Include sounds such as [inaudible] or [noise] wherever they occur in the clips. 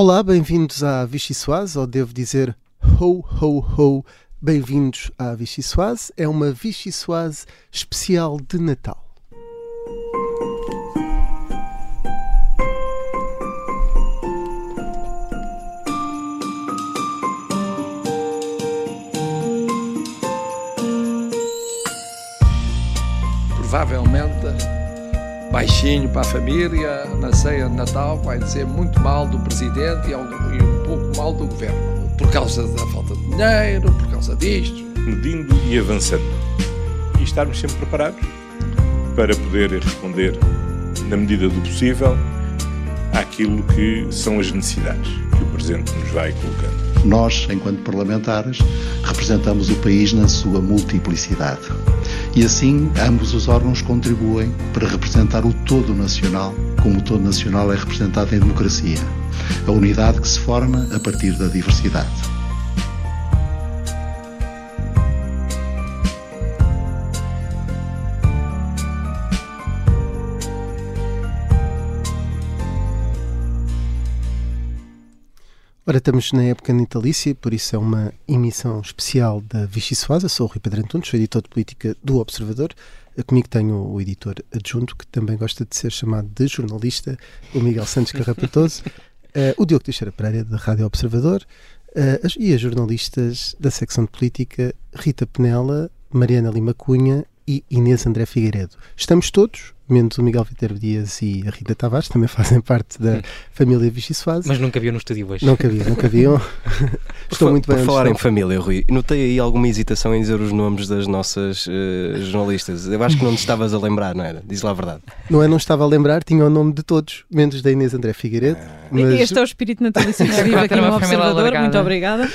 Olá, bem-vindos à Vichy Soase, ou devo dizer ho, ho, ho, bem-vindos à Vichy Soase. É uma Vichy Soase especial de Natal. Provavelmente baixinho para a família, na ceia de Natal, vai dizer muito mal do presidente e um pouco mal do governo, por causa da falta de dinheiro, por causa disto. Medindo e avançando. E estarmos sempre preparados para poder responder, na medida do possível, àquilo que são as necessidades que o presente nos vai colocando. Nós, enquanto parlamentares, representamos o país na sua multiplicidade. E assim, ambos os órgãos contribuem para representar o todo nacional, como o todo nacional é representado em democracia. A unidade que se forma a partir da diversidade. Ora, estamos na época natalícia, por isso é uma emissão especial da Vichy Soasa. Sou o Rui Pedro Antunes, sou editor de política do Observador. Comigo tenho o editor adjunto, que também gosta de ser chamado de jornalista, o Miguel Santos Carrapatoso, uh, [laughs] o Diogo Teixeira Pereira, da Rádio Observador, uh, as, e as jornalistas da secção de política, Rita Penela, Mariana Lima Cunha e Inês André Figueiredo. Estamos todos, menos o Miguel Viterbo Dias e a Rita Tavares, também fazem parte da família Vichy Soase. Mas nunca viam no estúdio hoje. Nunca vi, nunca viam. [laughs] Estou muito bem Por falar em família, Rui, notei aí alguma hesitação em dizer os nomes das nossas uh, jornalistas. Eu acho que não te estavas a lembrar, não era? Diz lá a verdade. Não é, não estava a lembrar, tinha o nome de todos, menos da Inês André Figueiredo. Ah. Mas... Este é o espírito natalício que vive aqui no Observador. Muito obrigada.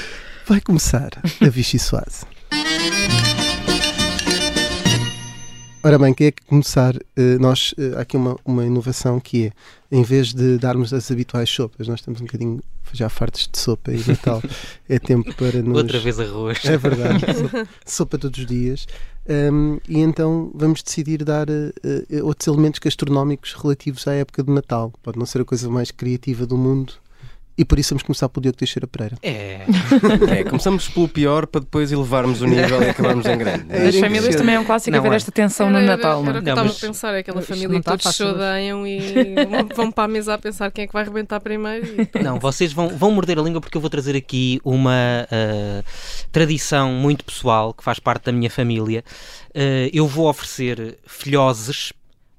Vai começar a Vichy Soase. Ora bem, quem é que começar? Uh, nós, uh, há aqui uma, uma inovação que é, em vez de darmos as habituais sopas, nós estamos um bocadinho já fartos de sopa e Natal, é tempo para [laughs] nos... Outra vez arroz. É verdade, sopa, sopa todos os dias. Um, e então vamos decidir dar uh, outros elementos gastronómicos relativos à época do Natal. Pode não ser a coisa mais criativa do mundo, e por isso vamos começar pelo Diogo Teixeira Pereira. É. é. Começamos pelo pior para depois elevarmos o nível e acabarmos em grande. É, As famílias também é um clássico haver esta tensão era, no Natal. Era, era o que eu não, estava mas... a pensar, é aquela família que todos se odeiam e vão para a mesa a pensar quem é que vai arrebentar primeiro. E... Não, vocês vão, vão morder a língua porque eu vou trazer aqui uma uh, tradição muito pessoal que faz parte da minha família. Uh, eu vou oferecer filhoses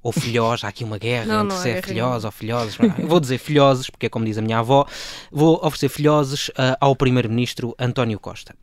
ou filhós, há aqui uma guerra não, entre não se é é filhós ou filhoses. Vou dizer filhoses, porque é como diz a minha avó, vou oferecer filhoses uh, ao Primeiro-Ministro António Costa.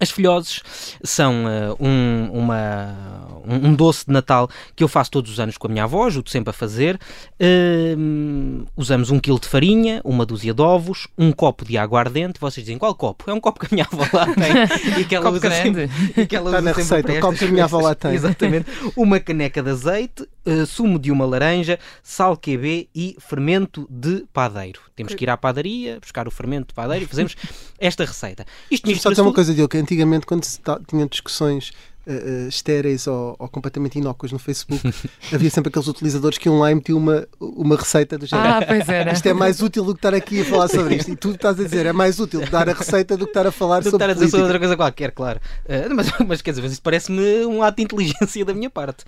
As filhoses são uh, um, uma, um, um, doce de Natal que eu faço todos os anos com a minha avó, ajudo sempre a fazer. Uh, usamos um quilo de farinha, uma dúzia de ovos, um copo de água ardente. Vocês dizem qual copo? É um copo que a minha avó lá tem [laughs] e que ela usa sempre. E que ela Está usa na receita, o copo que a minha avó lá tem. [laughs] Exatamente. Uma caneca de azeite, uh, sumo de uma laranja, sal QB e fermento de padeiro. Temos que ir à padaria, buscar o fermento de padeiro e fazemos [laughs] esta receita. Isto Só tem uma coisa, Diogo, que antigamente quando se tinha discussões uh, estéreis ou, ou, completamente inócuas no Facebook, [laughs] havia sempre aqueles utilizadores que iam lá e metiam uma, uma receita do género. Ah, pois era. Isto é mais útil do que estar aqui a falar sobre isto. E tu estás a dizer, é mais útil dar a receita do que estar a falar do sobre estar a dizer política. sobre outra coisa qualquer, claro. Uh, mas, [laughs] mas quer dizer, isto parece-me um ato de inteligência [laughs] da minha parte.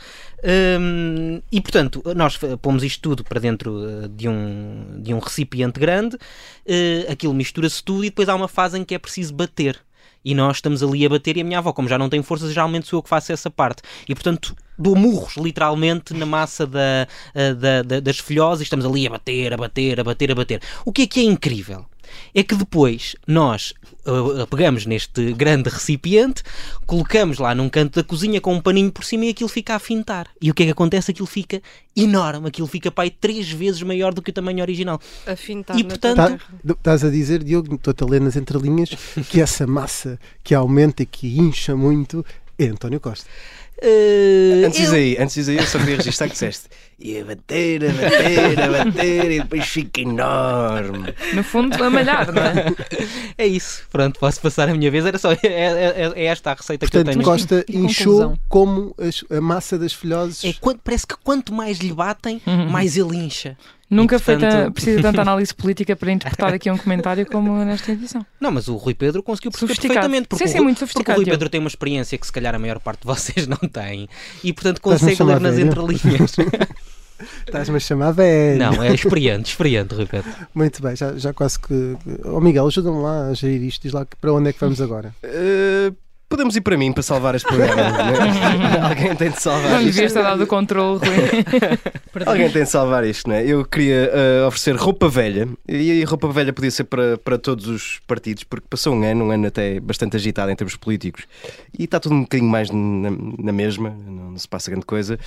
Um, e portanto, nós pomos isto tudo para dentro de um, de um recipiente grande, uh, aquilo mistura-se tudo e depois há uma fase em que é preciso bater e nós estamos ali a bater e a minha avó, como já não tem forças, geralmente sou eu que faço essa parte. E portanto dou murros, literalmente, na massa da, da, da, das filhoses e estamos ali a bater, a bater, a bater, a bater. O que é que é incrível? É que depois nós uh, pegamos neste grande recipiente, colocamos lá num canto da cozinha com um paninho por cima e aquilo fica a fintar. E o que é que acontece? Aquilo fica enorme, aquilo fica pai três vezes maior do que o tamanho original. A fintar E portanto. Tá- Estás a dizer, Diogo, estou-te a ler nas entrelinhas, que essa massa que aumenta e que incha muito é António Costa. uh, Antes eu- disso aí, antes disso aí, eu só queria registrar que disseste. E a bater, a bater, a bater e depois fica enorme. No fundo, a malhar, não é? [laughs] É isso. Pronto, posso passar a minha vez. Era só é, é, é esta a receita Portanto, que eu tenho. Costa inchou como as, a massa das filhoses. É, parece que quanto mais lhe batem, uhum. mais ele incha. Nunca portanto... precisa tanta [laughs] análise política para interpretar aqui um comentário como nesta edição. Não, mas o Rui Pedro conseguiu perceber perfeitamente. Porque, sim, sim, muito porque o Rui Pedro tem uma experiência que se calhar a maior parte de vocês não tem e portanto consegue ler nas entrelinhas. [laughs] Estás-me a chamar velho. Não, é experiente, experiente, Rui Pedro. Muito bem, já, já quase que. Ó oh, Miguel, ajuda-me lá a gerir isto. Diz lá para onde é que vamos agora. Uh, Podemos ir para mim para salvar este programa. né? [laughs] Alguém tem de salvar não isto. Não devias ter dado o controle, Rui. [laughs] Alguém tem de salvar isto, não é? Eu queria uh, oferecer roupa velha, e a roupa velha podia ser para, para todos os partidos, porque passou um ano, um ano até bastante agitado em termos políticos, e está tudo um bocadinho mais na, na mesma, não, não se passa grande coisa.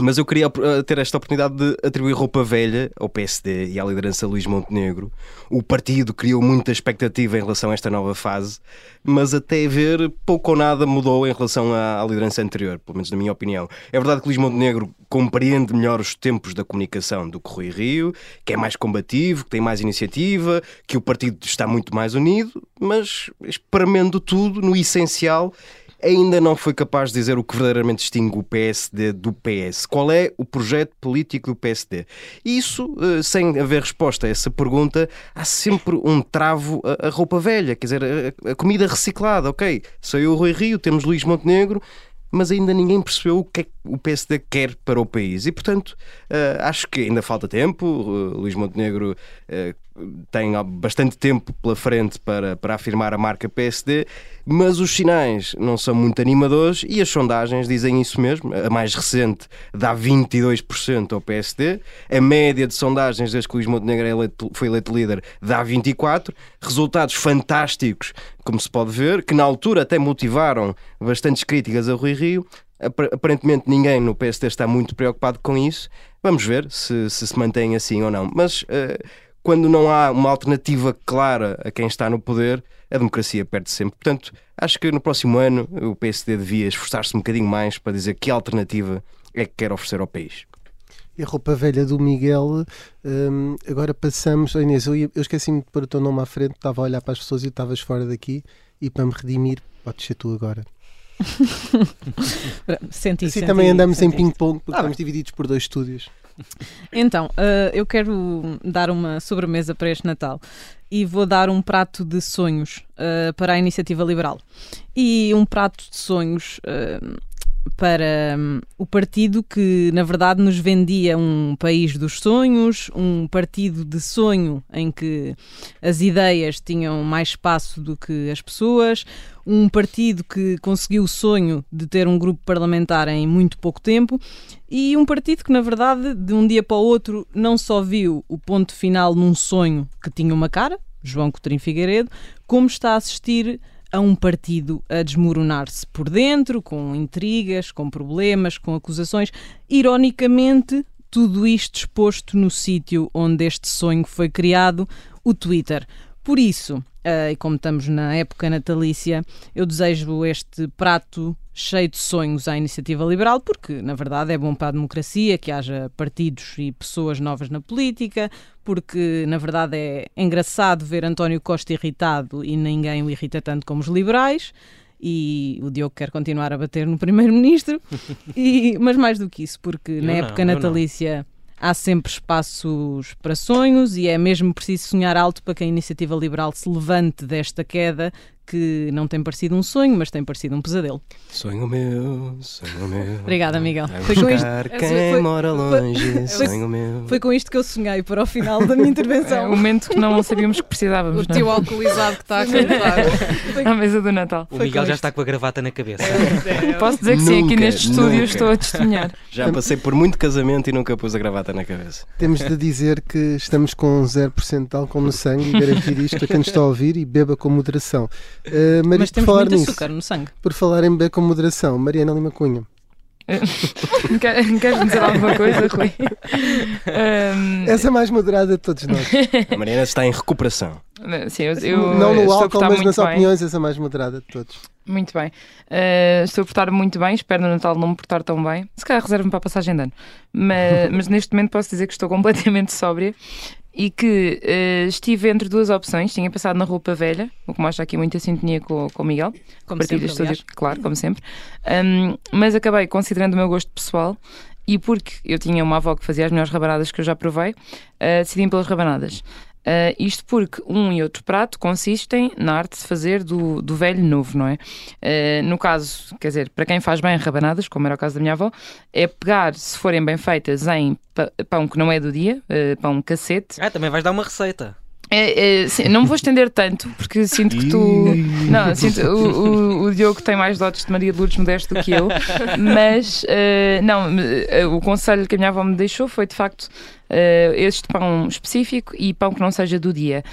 Mas eu queria eh, ter esta oportunidade de atribuir roupa velha ao PSD e à liderança Luís Montenegro. O partido criou muita expectativa em relação a esta nova fase, mas até ver pouco ou nada mudou em relação à, liderança anterior, pelo menos na minha opinião. É verdade que Luís Montenegro compreende melhor os tempos da comunicação do que Rui Rio, que é mais combativo, que tem mais iniciativa, que o partido está muito mais unido, mas espremendo tudo no essencial ainda não foi capaz de dizer o que verdadeiramente distingue o PSD do PS. Qual é o projeto político do PSD? Isso, eh, sem haver resposta a essa pergunta, há sempre um travo a, roupa velha, quer dizer, a, comida reciclada. Ok, saiu o Rui Rio, temos Luís Montenegro, mas ainda ninguém percebeu o que é que o PSD quer para o país. E, portanto, uh, acho que ainda falta tempo. Uh, Luís Montenegro tem bastante tempo pela frente para, para afirmar a marca PSD, mas os sinais não são muito animadores e as sondagens dizem isso mesmo. A mais recente dá 22% ao PSD, a média de sondagens desde que Luís Montenegro é foi eleito líder dá 24%. Resultados fantásticos, como se pode ver, que na altura até motivaram bastantes críticas a Rui Rio. Aparentemente ninguém no PSD está muito preocupado com isso. Vamos ver se se, se mantém assim ou não. Mas uh, quando não há uma alternativa clara a quem está no poder, a democracia perde sempre. Portanto, acho que no próximo ano o PSD devia esforçar-se um bocadinho mais para dizer que alternativa é que quer oferecer ao país. E a roupa velha do Miguel, um, agora passamos. Oh Inês, eu, eu esqueci-me de pôr o teu nome à frente, estava a olhar para as pessoas e estavas fora daqui. E para me redimir, podes ser tu agora. [laughs] senti, assim senti, também andamos senti. em ping-pong porque ah, estamos bem. divididos por dois estúdios. [laughs] Então, uh, eu quero dar uma sobremesa para este Natal e vou dar um prato de sonhos uh, para a iniciativa liberal. E um prato de sonhos uh, para um, o partido que, na verdade, nos vendia um país dos sonhos, um partido de sonho em que as ideias tinham mais espaço do que as pessoas, um partido que conseguiu o sonho de ter um grupo parlamentar em muito pouco tempo e um partido que, na verdade, de um dia para o outro, não só viu o ponto final num sonho que tinha uma cara, João Coutinho Figueiredo, como está a assistir a um partido a desmoronar-se por dentro, com intrigas, com problemas, com acusações. Ironicamente, tudo isto exposto no sítio onde este sonho foi criado, o Twitter. Por isso, uh, e como estamos na época natalícia, eu desejo este prato cheio de sonhos à iniciativa liberal, porque na verdade é bom para a democracia que haja partidos e pessoas novas na política, porque na verdade é engraçado ver António Costa irritado e ninguém o irrita tanto como os liberais. E o Diogo quer continuar a bater no primeiro-ministro, [laughs] mas mais do que isso, porque eu na não, época natalícia há sempre espaços para sonhos e é mesmo preciso sonhar alto para que a iniciativa liberal se levante desta queda que não tem parecido um sonho, mas tem parecido um pesadelo. Sonho meu, sonho meu. Obrigada, Miguel. Foi com isto. Quem foi, mora longe, foi, sonho meu. Foi com isto que eu sonhei para o final da minha intervenção. É o momento que não sabíamos que precisávamos. [laughs] O teu alcoolizado que está a cantar. [laughs] à mesa do Natal. O Miguel já está com a gravata na cabeça. É, Posso dizer que nunca, sim, aqui neste nunca. estúdio estou a testemunhar. [laughs] Já passei por muito casamento e nunca pus a gravata na cabeça. Temos de dizer que estamos com 0% de álcool no sangue e garantir isto a quem nos está a ouvir e beba com moderação. Uh, Mas temos muito nisso, açúcar no sangue. Por falar em beber com moderação, Mariana Lima Cunha. [laughs] Queres dizer alguma coisa, [laughs] Rui? Um... Essa é a mais moderada de todos nós. [laughs] A Mariana está em recuperação. Sim, eu, eu não no álcool, mas nas bem. opiniões, essa é a mais moderada de todos. Muito bem. Uh, estou a portar muito bem, espero no Natal não me portar tão bem. Se calhar reservo-me para a passagem de ano. Mas, [laughs] mas neste momento posso dizer que estou completamente sóbria e que uh, estive entre duas opções. Tinha passado na roupa velha, o que mostra aqui muita sintonia com, com o Miguel. Como sempre, todas, claro, como sempre. Um, mas acabei considerando o meu gosto pessoal e porque eu tinha uma avó que fazia as melhores rabanadas que eu já provei, uh, decidi pelas rabanadas. Uh, isto porque um e outro prato consistem na arte de fazer do, do velho novo, não é? Uh, no caso, quer dizer, para quem faz bem rabanadas, como era o caso da minha avó, é pegar, se forem bem feitas, em pão que não é do dia, uh, pão cacete. Ah, também vais dar uma receita. É, é, sim, não me vou estender tanto, porque sinto que tu. Não, sinto, o, o, o, Diogo tem mais dotes de Maria de Lourdes Modesto do que eu, [laughs] mas uh, não, uh, o conselho que a minha avó me deixou foi de facto uh, este pão específico e pão que não seja do dia.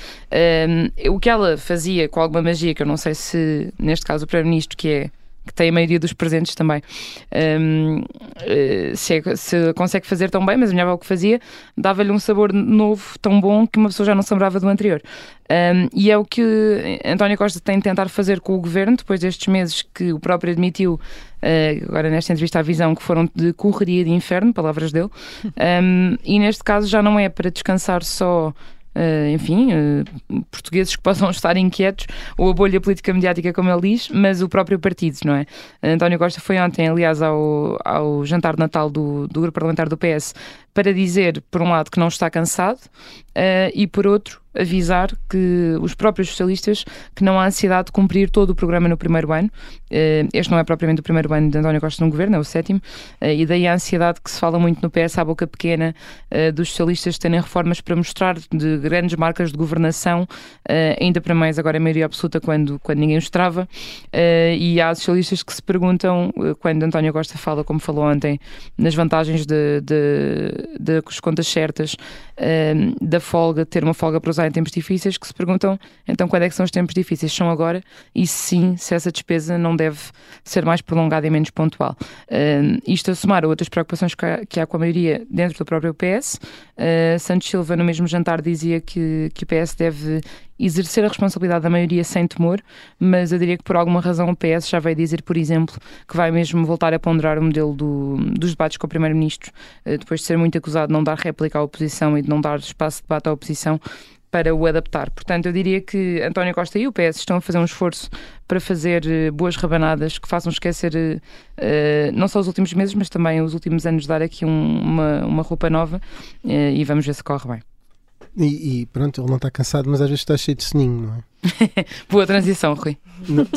o que ela fazia com alguma magia, que eu não sei se neste caso o Primeiro-Ministro, que é que tem a maioria dos presentes também. Um, eh, se, é, se, consegue fazer tão bem, mas a minha avó que fazia, dava-lhe um sabor novo, tão bom, que uma pessoa já não se lembrava do anterior. Um, e é o que António Costa tem de tentar fazer com o governo, depois destes meses que o próprio admitiu, uh, agora nesta entrevista à Visão, que foram de correria de inferno, palavras dele. [laughs] Um, e neste caso já não é para descansar só Uh, enfim, uh, portugueses que possam [laughs] estar inquietos, ou a bolha política mediática, como ele diz, mas o próprio partido, não é? António Costa foi ontem, aliás, ao, ao jantar de Natal do, do grupo parlamentar do PS para dizer, por um lado, que não está cansado uh, e, por outro, avisar que os próprios socialistas que não há ansiedade de cumprir todo o programa no primeiro ano. Uh, este não é propriamente o primeiro ano de António Costa no governo, é o sétimo, uh, e daí a ansiedade que se fala muito no PS à boca pequena dos socialistas terem reformas para mostrar de grandes marcas de governação, ainda para mais agora a maioria absoluta quando, quando ninguém os trava, e há socialistas que se perguntam, quando António Costa fala, como falou ontem, nas vantagens de, de das contas certas, ehm, da folga, ter uma folga para usar em tempos difíceis, que se perguntam então quando é que são os tempos difíceis? São agora? E sim, se essa despesa não deve ser mais prolongada e menos pontual. Ehm, isto a somar outras preocupações que há, que há com a maioria dentro do próprio PS. Uh, Santos Silva, no mesmo jantar, dizia que, que o PS deve exercer a responsabilidade da maioria sem temor, mas eu diria que por alguma razão o PS já vai dizer, por exemplo, que vai mesmo voltar a ponderar o modelo do, dos debates com o Primeiro-Ministro, uh, depois de ser muito acusado de não dar réplica à oposição e de não dar espaço de debate à oposição, para o adaptar. Portanto, eu diria que António Costa e o PS estão a fazer um esforço para fazer uh, boas rabanadas que façam esquecer uh, não só os últimos meses, mas também os últimos anos, dar aqui um, uma, uma roupa nova uh, e vamos ver se corre bem. E, e, pronto, ele não está cansado, mas às vezes está cheio de soninho, não é? [laughs] Boa transição, Rui.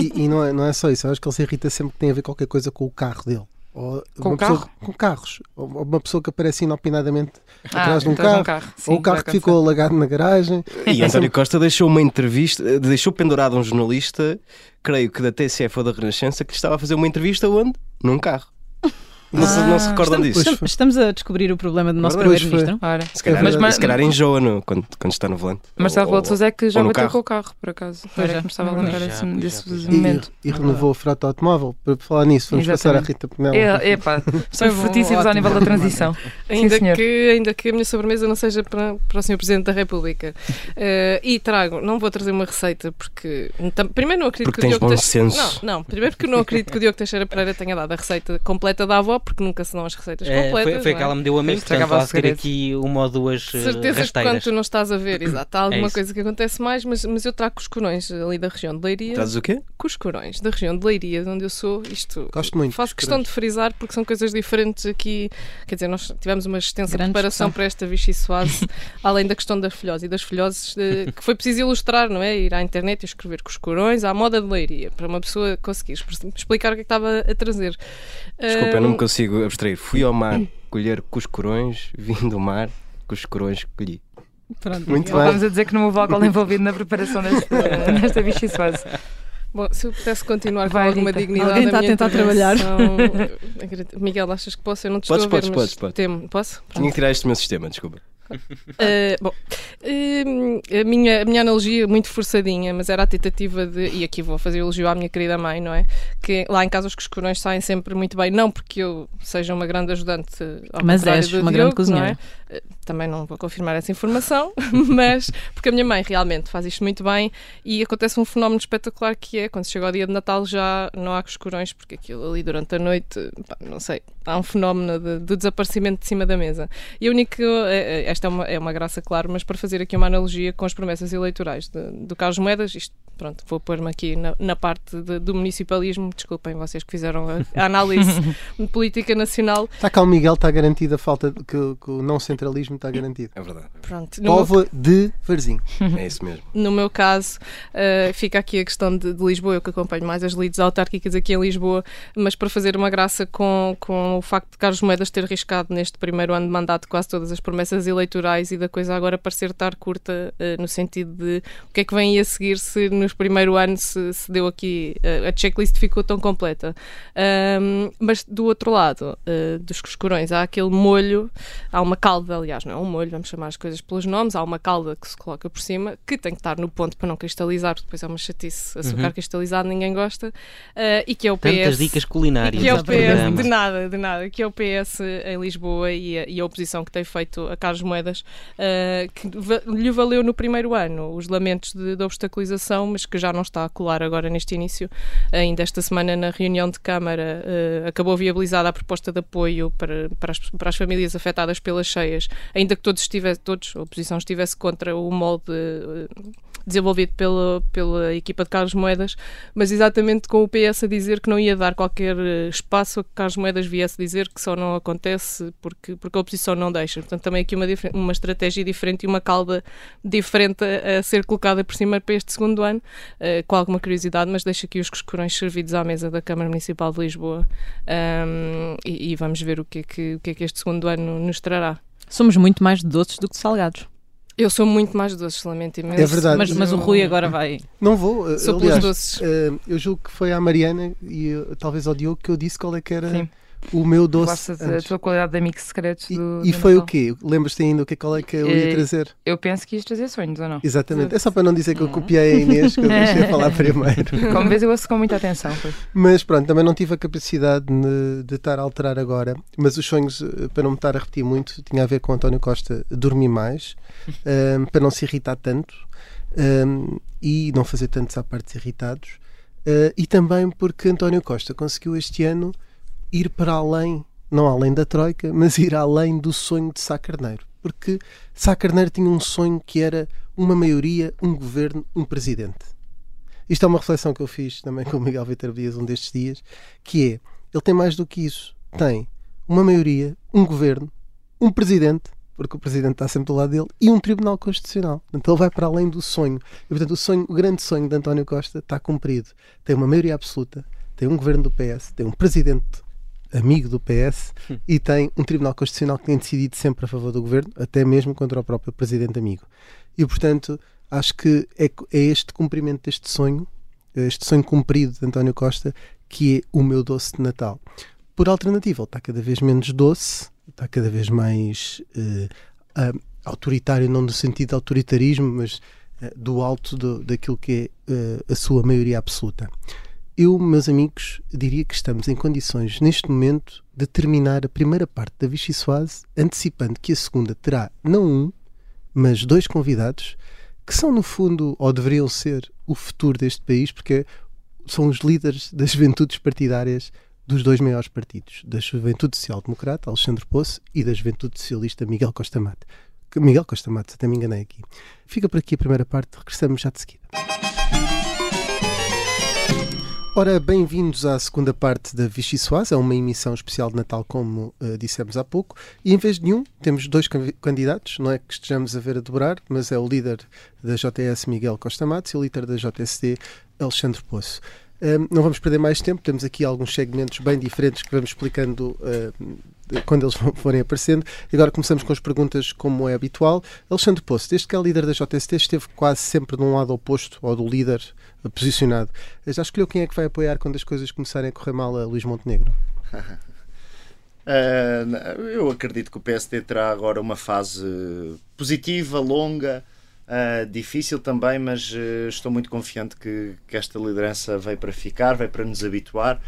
E, e, não, é, não é só isso, eu acho que ele se irrita sempre que tem a ver qualquer coisa com o carro dele. Ou com carro? Pessoa, com carros. Ou uma pessoa que aparece inopinadamente ah, atrás de um carro. Um carro. Sim, ou o carro que ficou alagado na garagem. E António Costa deixou uma entrevista, deixou pendurado um jornalista, creio que da TCF ou da Renascença, que lhe estava a fazer uma entrevista onde? Num carro. Não, se, não se recordam estamos, disso. Estamos a descobrir o problema do nosso primeiro-ministro. Se calhar, mas, mas, se calhar enjoa no, quando, quando está no volante. Marcelo Rebelo de Sousa é que já bateu com o carro, por acaso. Era que me estava a lembrar desse, desse momento. E, e renovou a frota automóvel. Para falar nisso, vamos Exatamente. passar à Rita Penel. É, epá, somos fortíssimos ao nível da transição. [laughs] ainda, Sim, que, ainda que a minha sobremesa não seja para, para o Sr. Presidente da República. Uh, e trago, não vou trazer uma receita, porque primeiro não acredito porque que o Diogo Teixeira. Não, não, primeiro porque não acredito que o Diogo Teixeira Pereira tenha dado a receita completa da avó, porque nunca se dão as receitas é, completas. Foi, foi é? que ela me deu a mim, portanto ela ter aqui uma ou duas uh, Certeza rasteiras. que quando tu não estás a ver, exato, há é alguma é coisa que acontece mais, mas, mas eu trago cuscurões ali da região de Leiria. Trazes o quê? Cuscurões, da região de Leiria, de onde eu sou. Isto Gosto muito. Faço questão de frisar porque são coisas diferentes aqui. Quer dizer, nós tivemos uma extensa Grande preparação para esta Vichy Soase, [laughs] além da questão da filhose e das filhoses, que foi preciso ilustrar, não é? Ir à internet e escrever cuscurões à moda de Leiria, para uma pessoa conseguir explicar o que, é que estava a trazer. Desculpa, um... eu não me consigo abstrair. Fui ao mar colher cuscurões, vindo do mar, cuscurões que colhi. Pronto, Muito bem. Vamos a dizer que não houve álcool envolvido na preparação [laughs] desta, bichiçoase. Bom, se eu pudesse continuar Vai, com alguma Rita. dignidade. Alguém está a tentar trabalhar. Miguel, achas que posso? Eu não te podes, estou podes, a ver, podes, podes. Temo. Posso? Tinha que tirar este do meu sistema, desculpa. Uh, bom, uh, a, minha, a minha analogia muito forçadinha, mas era a tentativa de, e aqui vou fazer elogio à minha querida mãe, não é? Que lá em casa os coscorões saem sempre muito bem, não porque eu seja uma grande ajudante, ao mas és uma Diogo, grande cozinheira. Não também não vou confirmar essa informação, [laughs] mas porque a minha mãe realmente faz isto muito bem e acontece um fenómeno espetacular que é quando chega o dia de Natal já não há coscurões, porque aquilo ali durante a noite, pá, não sei, há um fenómeno de, do desaparecimento de cima da mesa. E a única, é, é, esta é uma, é uma graça, claro, mas para fazer aqui uma analogia com as promessas eleitorais de, do Carlos Moedas, isto pronto, vou pôr-me aqui na, na parte de, do municipalismo. Desculpem vocês que fizeram a, a análise [laughs] de política nacional. Está cá o Miguel, está garantido a falta que, que, o não centralismo está garantido. É verdade. Pronto, Povo meu... de Varzim. É isso mesmo. [laughs] No meu caso, uh, fica aqui a questão de, de, Lisboa, eu que acompanho mais as lides autárquicas aqui em Lisboa, mas para fazer uma graça com, com o facto de Carlos Moedas ter riscado neste primeiro ano de mandato quase todas as promessas eleitorais e da coisa agora parecer estar curta uh, no sentido de o que é que vem a seguir se nos primeiro ano se, se deu aqui, uh, a checklist ficou tão completa. Um, mas do outro lado uh, dos coscurões há aquele molho, há uma calda, aliás, não é um molho, vamos chamar as coisas pelos nomes, há uma calda que se coloca por cima que tem que estar no ponto para não cristalizar, porque depois é uma chatice, açúcar uhum. cristalizado ninguém gosta, uh, e que é o PS. Tantas dicas culinárias. Que é o PS, de nada, de nada, que é o PS em Lisboa e a, e a oposição que tem feito a Carlos Moedas, que lhe valeu no primeiro ano os lamentos de, de obstaculização, mas que já não está a colar agora neste início. Ainda esta semana, na reunião de Câmara, uh, acabou viabilizada a proposta de apoio para, para, as, para as famílias afetadas pelas cheias, ainda que todos, estivesse, todos a oposição estivesse contra o molde. Uh, desenvolvido pela, pela equipa de Carlos Moedas, mas exatamente com o PS a dizer que não ia dar qualquer eh, espaço a que Carlos Moedas viesse dizer que só não acontece porque, porque a oposição não deixa. Portanto, também aqui uma, uma estratégia diferente e uma calda diferente a, ser colocada por cima para este segundo ano, uh, com alguma curiosidade, mas deixa aqui os coscorões servidos à mesa da Câmara Municipal de Lisboa um, e, e, vamos ver o que, é que, o que é que este segundo ano nos trará. Somos muito mais doces do que salgados. Eu sou muito mais doce, lamento imenso. É verdade. Mas, mas o Rui agora vai. Não vou. Eh, sou aliás, pelos doces. Uh, eu julgo que foi à Mariana e uh, talvez ao Diogo que eu disse qual é que era. Sim o meu doce. a tua qualidade de amigo secreto E, do, e do foi Natal. o quê? Lembras-te ainda o que, é, qual é que eu ia trazer? Eu penso que ias trazer sonhos ou não? Exatamente. É só para não dizer que eu copiei a Inês, que eu deixei [laughs] falar primeiro. Como vês, eu ouço com muita atenção. Foi. Mas pronto, também não tive a capacidade de, de estar a alterar agora. Mas os sonhos, eh, para não me estar a repetir muito, tinha a ver com António Costa dormir mais, um, [laughs] ehm, para não se irritar tanto um, ehm, e não fazer tantos à parte irritados. Uh, e também porque António Costa conseguiu este ano ir para além não além da Troika, mas ir além do sonho de Sá Carneiro. Porque Sá Carneiro tinha um sonho que era uma maioria, um governo, um presidente. Isto é uma reflexão que eu fiz também com o Miguel Vitor Dias um destes dias, que é, ele tem mais do que isso. Tem uma maioria, um governo, um presidente, porque o presidente está sempre do lado dele, e um tribunal constitucional. Portanto, ele vai para além do sonho. E, portanto, o, sonho, o grande sonho de António Costa está cumprido. Tem uma maioria absoluta, tem um governo do PS, tem um presidente amigo do PS hum. e tem um Tribunal Constitucional que tem decidido sempre a favor do governo, até mesmo contra o próprio presidente amigo. E, portanto, acho que é, é este cumprimento deste sonho, este sonho cumprido de António Costa, que é o meu doce de Natal. Por alternativa, ele está cada vez menos doce, está cada vez mais uh, uh, autoritário, não no sentido de autoritarismo, mas uh, do alto do, daquilo que é a sua maioria absoluta. Eu, meus amigos, diria que estamos em condições, neste momento, de terminar a primeira parte da Vichy Soase, antecipando que a segunda terá não um, mas dois convidados, que são, no fundo, ou deveriam ser, o futuro deste país, porque são os líderes das juventudes partidárias dos dois maiores partidos, da Juventude Social Democrata, Alexandre Poço, e da Juventude Socialista, Miguel Costa Mate. Miguel Costa Mate, até me enganei aqui. Fica por aqui a primeira parte, regressamos já de seguida. Ora, bem-vindos à segunda parte da Vichy Soaz, é uma emissão especial de Natal, como uh, dissemos há pouco, e em vez de nenhum, temos dois candidatos, não é que estejamos a ver a dobrar, mas é o líder da JS, Miguel Costa Matos, e o líder da JSD, Alexandre Poço. Não vamos perder mais tempo, temos aqui alguns segmentos bem diferentes que vamos explicando uh, quando eles [laughs] forem aparecendo. Agora começamos com as perguntas, como é habitual. Alexandre Poço, desde que é líder da JST, esteve quase sempre de um lado oposto ao do líder posicionado. Já escolheu quem é que vai apoiar quando as coisas começarem a correr mal a Luís Montenegro? Uh, [laughs] eu acredito que o PSD terá agora uma fase positiva, longa, uh, difícil também, mas uh, estou muito confiante que, que, esta liderança veio para ficar, veio para nos habituar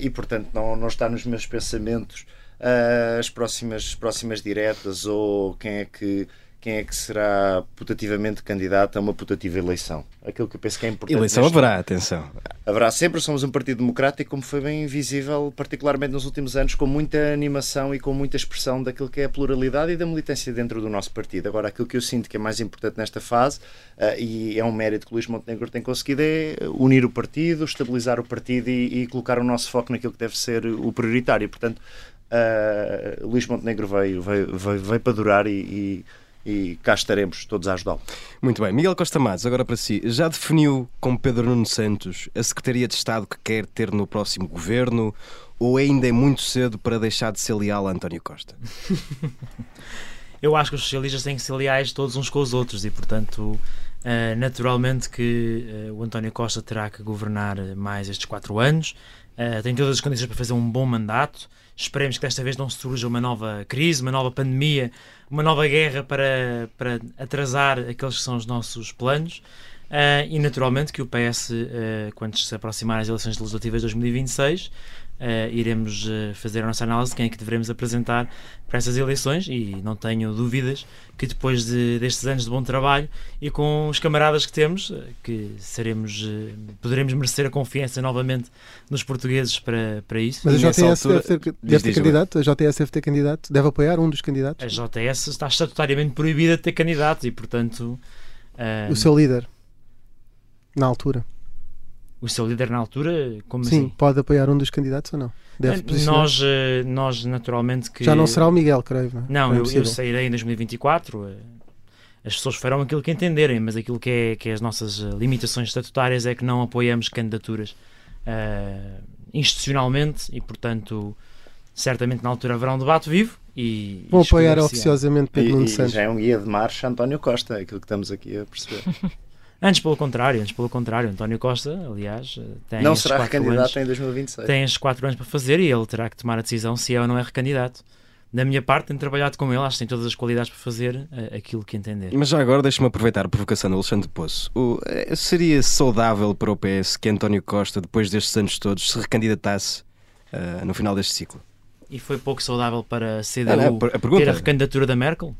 e, portanto, não, não está nos meus pensamentos uh, as próximas, próximas diretas ou quem é que quem é que será putativamente candidato a uma putativa eleição. Aquilo que eu penso que é importante. Eleição neste... haverá, atenção. Haverá sempre, somos um partido democrático, como foi bem visível, particularmente nos últimos anos, com muita animação e com muita expressão daquilo que é a pluralidade e da militância dentro do nosso partido. Agora, aquilo que eu sinto que é mais importante nesta fase, uh, e é um mérito que o Luís Montenegro tem conseguido, é unir o partido, estabilizar o partido e, e colocar o nosso foco naquilo que deve ser o prioritário. Portanto, uh, Luís Montenegro veio, veio, veio, veio para durar e, e e cá estaremos todos a ajudá-lo. Muito bem. Miguel Costa Matos, agora para si. Já definiu com Pedro Nuno Santos a Secretaria de Estado que quer ter no próximo governo ou ainda é muito cedo para deixar de ser leal a António Costa? [laughs] Eu acho que os socialistas têm que ser leais todos uns com os outros e, portanto, eh, naturalmente que eh, o António Costa terá que governar mais estes quatro anos. Eh, tem todas as condições para fazer um bom mandato. Esperemos que desta vez não surja uma nova crise, uma nova pandemia, uma nova guerra para, para atrasar aqueles que são os nossos planos. Uh, e naturalmente que o PS, uh, ah, quando se aproximar as eleições legislativas de 2026, Uh, iremos uh, fazer a nossa análise de quem é que devemos apresentar para essas eleições e não tenho dúvidas que depois de, destes anos de bom trabalho e com os camaradas que temos, uh, que seremos, poderemos merecer a confiança novamente nos portugueses para, para isso. Mas a JTS altura... deve ter, deve ter candidato? A JTS deve ter candidato? Deve apoiar um dos candidatos? A JTS está estatutariamente proibida de ter candidatos e, portanto... o seu líder, na altura? O seu líder na altura, como Sim, assim? pode apoiar um dos candidatos ou não? Deve eh, nós, eh, nós, naturalmente, que. Já não será o Miguel, creio. Não, não, não é eu, eu, sairei em 2024. Eh, as pessoas farão aquilo que entenderem, mas aquilo que é, que é as nossas limitações estatutárias é que não apoiamos candidaturas uh, institucionalmente e, portanto, certamente na altura haverá um debate vivo. E, Vou apoiar oficiosamente Pedro Nuno Santos. Já é um guia de marcha António Costa, é aquilo que estamos aqui a perceber. [laughs] Antes pelo contrário, antes pelo contrário, António Costa, aliás, tem não será recandidato em 2026. Tem estes quatro anos para fazer e ele terá que tomar a decisão se é ou não é recandidato. Da minha parte, tenho trabalhado com ele, acho que tem todas as qualidades para fazer uh, aquilo que entender. Mas já agora, deixa-me aproveitar a provocação do Alexandre Poço. O, uh, seria saudável para o PS que António Costa, depois destes anos todos, se recandidatasse uh, no final deste ciclo? E foi pouco saudável para a CDU ah, não, a ter a recandidatura da Merkel?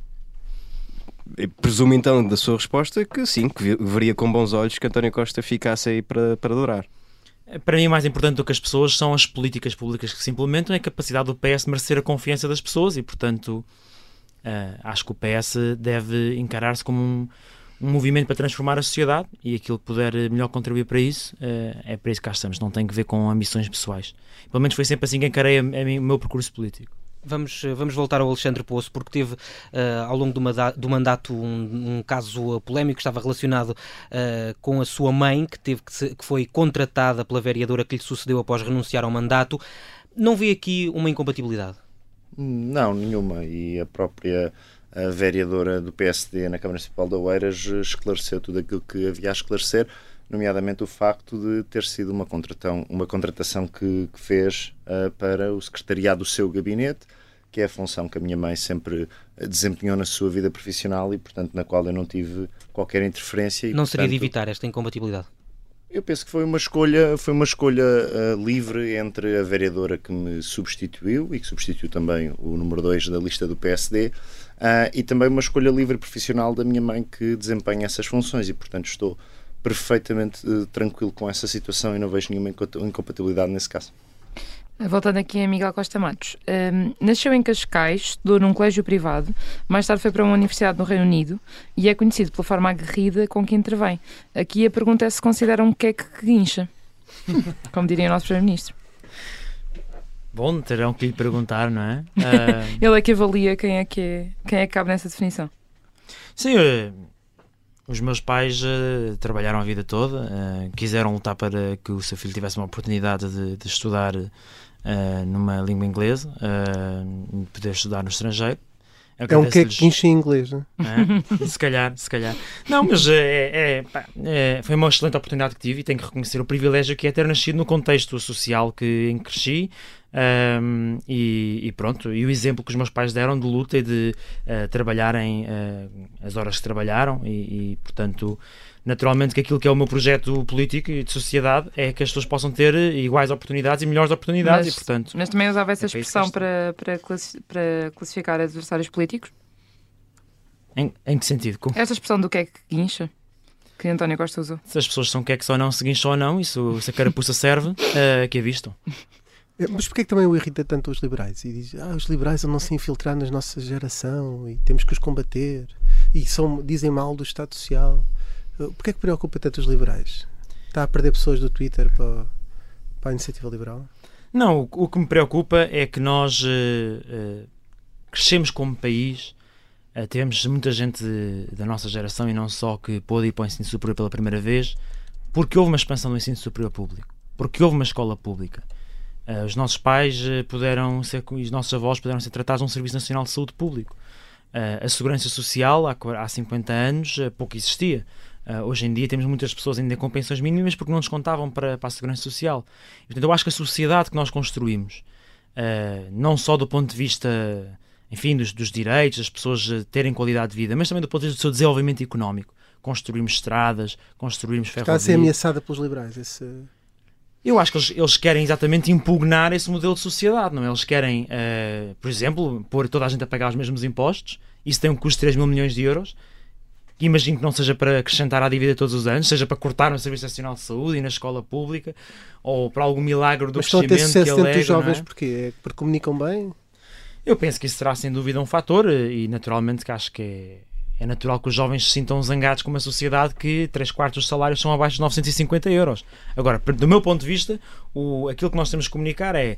Presumo então da sua resposta que sim, que veria com bons olhos que António Costa ficasse aí para, para durar. Para mim, mais importante do que as pessoas são as políticas públicas que se implementam e a capacidade do PS de merecer a confiança das pessoas e, portanto, uh, acho que o PS deve encarar-se como um, um, movimento para transformar a sociedade e aquilo que puder melhor contribuir para isso, uh, é para isso que cá estamos. Não tem que ver com ambições pessoais. Pelo menos foi sempre assim que encarei a, a, o meu percurso político. Vamos, vamos voltar ao Alexandre Poço, porque teve uh, ao longo do, do mandato um, um, caso polémico que estava relacionado uh, com a sua mãe, que, teve que, se, que, foi contratada pela vereadora que lhe sucedeu após renunciar ao mandato. Não vi aqui uma incompatibilidade? Não, nenhuma. E a própria a vereadora do PSD na Câmara Municipal de Oeiras esclareceu tudo aquilo que havia a esclarecer nomeadamente o facto de ter sido uma contratação, uma contratação que, que fez uh, para o secretariado do seu gabinete, que é a função que a minha mãe sempre desempenhou na sua vida profissional e, portanto, na qual eu não tive qualquer interferência. E, não portanto, seria de evitar esta incompatibilidade? Eu penso que foi uma escolha, foi uma escolha uh, livre entre a vereadora que me substituiu e que substituiu também o número 2 da lista do PSD uh, e também uma escolha livre profissional da minha mãe que desempenha essas funções e, portanto, estou perfeitamente uh, tranquilo com essa situação e não vejo nenhuma incompatibilidade nesse caso. Voltando aqui a Miguel Costa Matos, um, ehm, nasceu em Cascais, estudou num colégio privado, mais tarde foi para uma universidade no Reino Unido e é conhecido pela forma aguerrida com que intervém. Aqui a pergunta é se considera um queque que guincha, [laughs] como diria o nosso Primeiro-Ministro. Bom, terão que lhe perguntar, não é? Uh... [laughs] Ele é que avalia quem é que, é, quem é que cabe nessa definição. Sim, os meus pais uh, trabalharam a vida toda, uh, quiseram lutar para que o seu filho tivesse uma oportunidade de, de estudar uh, numa língua inglesa, de poder estudar no estrangeiro. É um que é que enche em inglês, não é? Se calhar, se calhar. Não, mas é, é, é, foi uma excelente oportunidade que tive e tenho que reconhecer o privilégio que é ter nascido no contexto social que, em que cresci, um, e, e, pronto, e o exemplo que os meus pais deram de luta e de uh, trabalharem uh, as horas que trabalharam, e, e portanto naturalmente que aquilo que é o meu projeto político e de sociedade é que as pessoas possam ter iguais oportunidades e melhores oportunidades mas, e, portanto... Mas também usava essa é expressão para, para, para classificar adversários políticos? Em, em que sentido? Com... Esta expressão do que é que guincha? Que António Costa usou. Se as pessoas são que é que só não, se guincham ou não, isso, se a carapuça serve, uh, [laughs] que a vistam. É, mas porquê que também o irrita tanto os liberais? E diz, ah, os liberais não se infiltrar na nossa geração e temos que os combater. E são, dizem mal do Estado Social. Porquê é que preocupa tanto os liberais? Está a perder pessoas do Twitter para, para a iniciativa liberal? Não, o, o que me preocupa é que nós uh, uh, crescemos como país, uh, temos muita gente da nossa geração e não só que pôde ir para o ensino superior pela primeira vez, porque houve uma expansão do ensino superior público, porque houve uma escola pública. os nossos pais puderam ser, os nossos avós puderam ser tratados num Serviço Nacional de Saúde Público. a segurança social há, há 50 anos pouco existia. Uh, hoje em dia temos muitas pessoas ainda com pensões mínimas porque não descontavam para, para a segurança social. E, portanto, eu acho que a sociedade que nós construímos, uh, não só do ponto de vista enfim, dos, dos direitos, das pessoas ah, terem qualidade de vida, mas também do ponto de vista do seu desenvolvimento económico. Construirmos estradas, construirmos ferrovias. Está a ser ameaçada pelos liberais esse... Eu acho que eles, eles, querem exatamente impugnar esse modelo de sociedade, não é? Eles querem, uh, por exemplo, pôr toda a gente a pagar os mesmos impostos. Isso tem um custo de 3 mil milhões de euros que imagino que não seja para acrescentar à dívida todos os anos, seja para cortar no Serviço Nacional de Saúde e na escola pública, ou para algum milagre do Mas crescimento estão a ter sucesso que alega, dos jovens é? porque, é porque comunicam bem? Eu penso que isso será sem dúvida um fator e naturalmente que acho que é, é natural que os jovens se sintam zangados com uma sociedade que 3 quartos dos salários são abaixo de 950 euros. Agora, do meu ponto de vista, o, aquilo que nós temos que comunicar é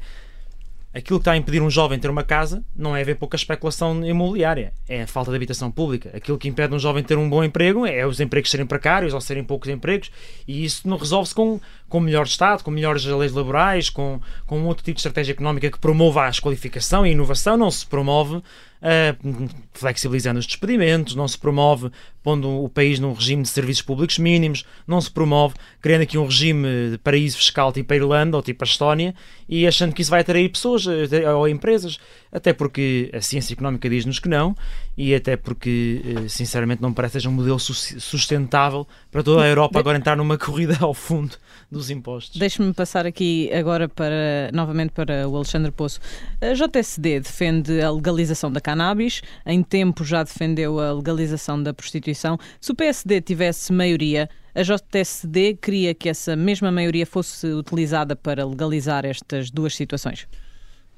Aquilo que está a impedir um jovem ter uma casa não é haver pouca especulação imobiliária, é a falta de habitação pública. Aquilo que impede um jovem ter um bom emprego é os empregos serem precários ou serem poucos empregos, e isso não resolve-se com, com melhor Estado, com melhores leis laborais, com, com outro tipo de estratégia económica que promova a qualificação e a inovação. Não se promove uh, flexibilizando os despedimentos, não se promove pondo o país num regime de serviços públicos mínimos, não se promove criando aqui um regime de paraíso fiscal tipo a Irlanda ou tipo a Estónia e achando que isso vai atrair pessoas eh, ou empresas, até porque a ciência económica diz-nos que não e até porque, eh, sinceramente, não parece que seja um modelo sustentável para toda a Europa agora entrar numa corrida ao fundo dos impostos. Deixe-me passar aqui agora para, novamente para o Alexandre Poço. A JSD defende a legalização da cannabis, em tempo já defendeu a legalização da prostituição. Se o PSD tivesse maioria, a JSD queria que essa mesma maioria fosse utilizada para legalizar estas duas situações?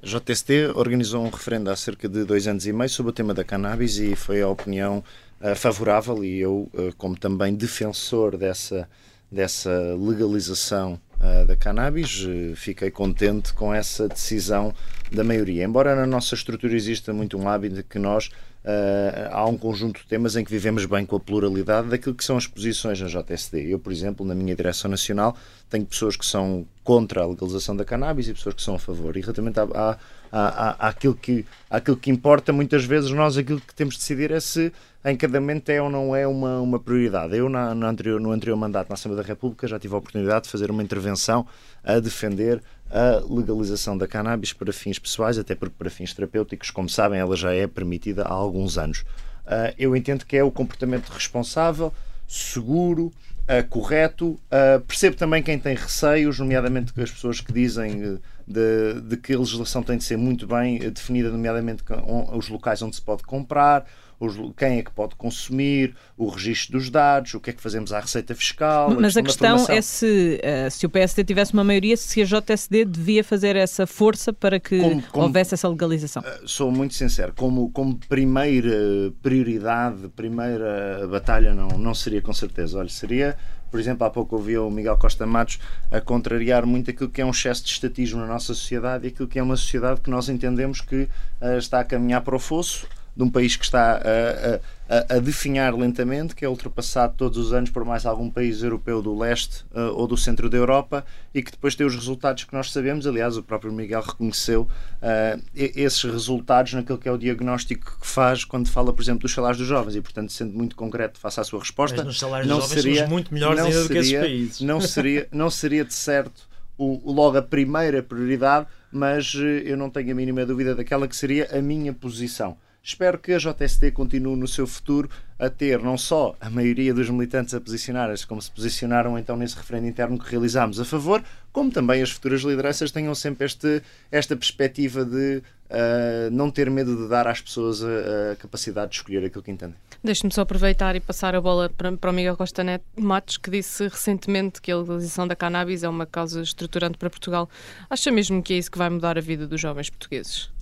A JSD organizou um referendo há cerca de dois anos e meio sobre o tema da cannabis e foi a opinião uh, favorável e eu, uh, como também defensor dessa dessa legalização uh, da cannabis. Uh, fiquei contente com essa decisão da maioria. Embora na nossa estrutura exista muito um hábito de que nós Uh, há um conjunto de temas em que vivemos bem com a pluralidade daquilo que são as posições na JSD. Eu, por exemplo, na minha direção nacional, tenho pessoas que são contra a legalização da cannabis e pessoas que são a favor. E relativamente à, à, àquilo, que, àquilo que importa, muitas vezes nós aquilo que temos de decidir é se encadamento é ou não é uma, uma prioridade. Eu, na, anterior, no anterior mandato na Assembleia da República, já tive a oportunidade de fazer uma intervenção a defender a legalização da cannabis para fins pessoais, até porque para fins terapêuticos, como sabem, ela já é permitida há alguns anos. Uh, eu entendo que é o comportamento responsável, seguro, uh, correto. Uh, percebo também quem tem receios, nomeadamente as pessoas que dizem de, de, que a legislação tem de ser muito bem definida, nomeadamente os locais onde se pode comprar os, quem é que pode consumir, o registro dos dados, o que é que fazemos à receita fiscal. Mas a questão, a questão é se, uh, se o PSD tivesse uma maioria, se a JSD devia fazer essa força para que como, como, houvesse essa legalização. Uh, sou muito sincero, como, como primeira prioridade, primeira batalha, não, não seria com certeza. Olha, seria por exemplo, há pouco ouvi o Miguel Costa Matos a contrariar muito aquilo que é um excesso de estatismo na nossa sociedade e aquilo que é uma sociedade que nós entendemos que uh, está a caminhar para o fosso de um país que está a, a, a, definhar lentamente, que é ultrapassado todos os anos por mais algum país europeu do leste uh, ou do centro da Europa e que depois tem os resultados que nós sabemos. Aliás, o próprio Miguel reconheceu uh, esses resultados naquilo que é o diagnóstico que faz quando fala, por exemplo, dos salários dos jovens e, portanto, sendo muito concreto, faça a sua resposta. Mas nos salários não dos jovens seria, somos muito melhores ainda seria, do que esses países. Não seria, não seria de certo o, logo a primeira prioridade, mas uh, eu não tenho a mínima dúvida daquela que seria a minha posição Espero que a JST continue no seu futuro a ter não só a maioria dos militantes a posicionar-se como se posicionaram então nesse referendo interno que realizámos a favor, como também as futuras lideranças tenham sempre este, esta perspectiva de uh, não ter medo de dar às pessoas a, a capacidade de escolher aquilo que entendem. Deixe-me só aproveitar e passar a bola para, para o Miguel Costa Neto Matos, que disse recentemente que a legalização da cannabis é uma causa estruturante para Portugal. Acha mesmo que é isso que vai mudar a vida dos jovens portugueses?